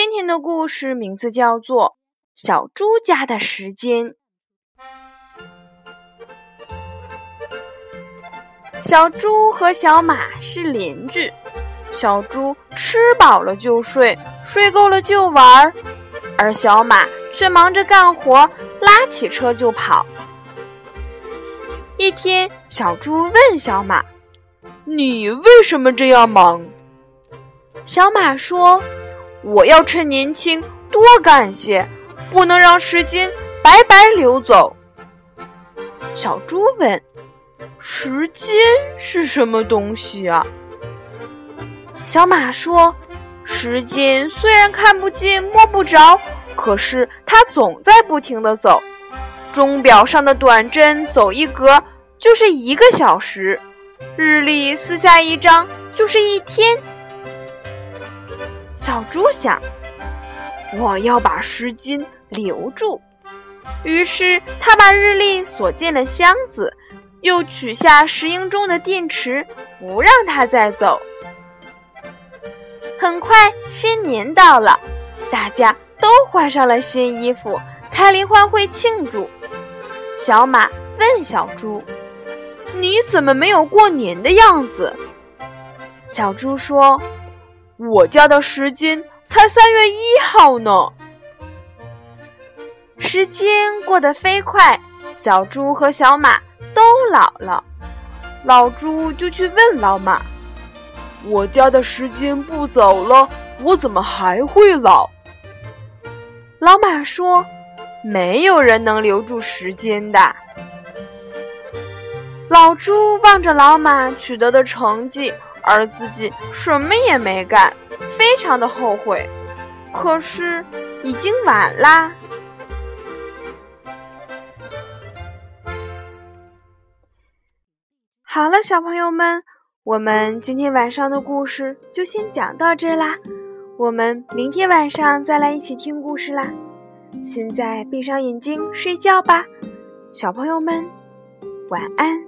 今天的故事名字叫做《小猪家的时间》。小猪和小马是邻居，小猪吃饱了就睡，睡够了就玩儿，而小马却忙着干活，拉起车就跑。一天，小猪问小马：“你为什么这样忙？”小马说：“我要趁年轻多干些，不能让时间白白流走。”小猪问：“时间是什么东西啊？”小马说：“时间虽然看不见摸不着，可是它总在不停的走。”钟表上的短针走一格就是一个小时，日历撕下一张就是一天。小猪想，我要把时间留住。于是他把日历锁进了箱子，又取下石英钟的电池，不让它再走。很快，新年到了，大家都换上了新衣服，开联欢会庆祝。小马问小猪：“你怎么没有过年的样子？”小猪说：“我家的时间才三月一号呢。”时间过得飞快，小猪和小马都老了。老猪就去问老马：“我家的时间不走了，我怎么还会老？”老马说。没有人能留住时间的。老猪望着老马取得的成绩，而自己什么也没干，非常的后悔。可是已经晚啦。好了，小朋友们，我们今天晚上的故事就先讲到这啦。我们明天晚上再来一起听故事啦。现在闭上眼睛睡觉吧，小朋友们，晚安。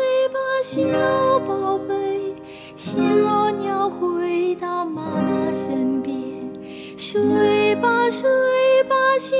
小宝贝，小鸟回到妈妈身边。睡吧，睡吧，小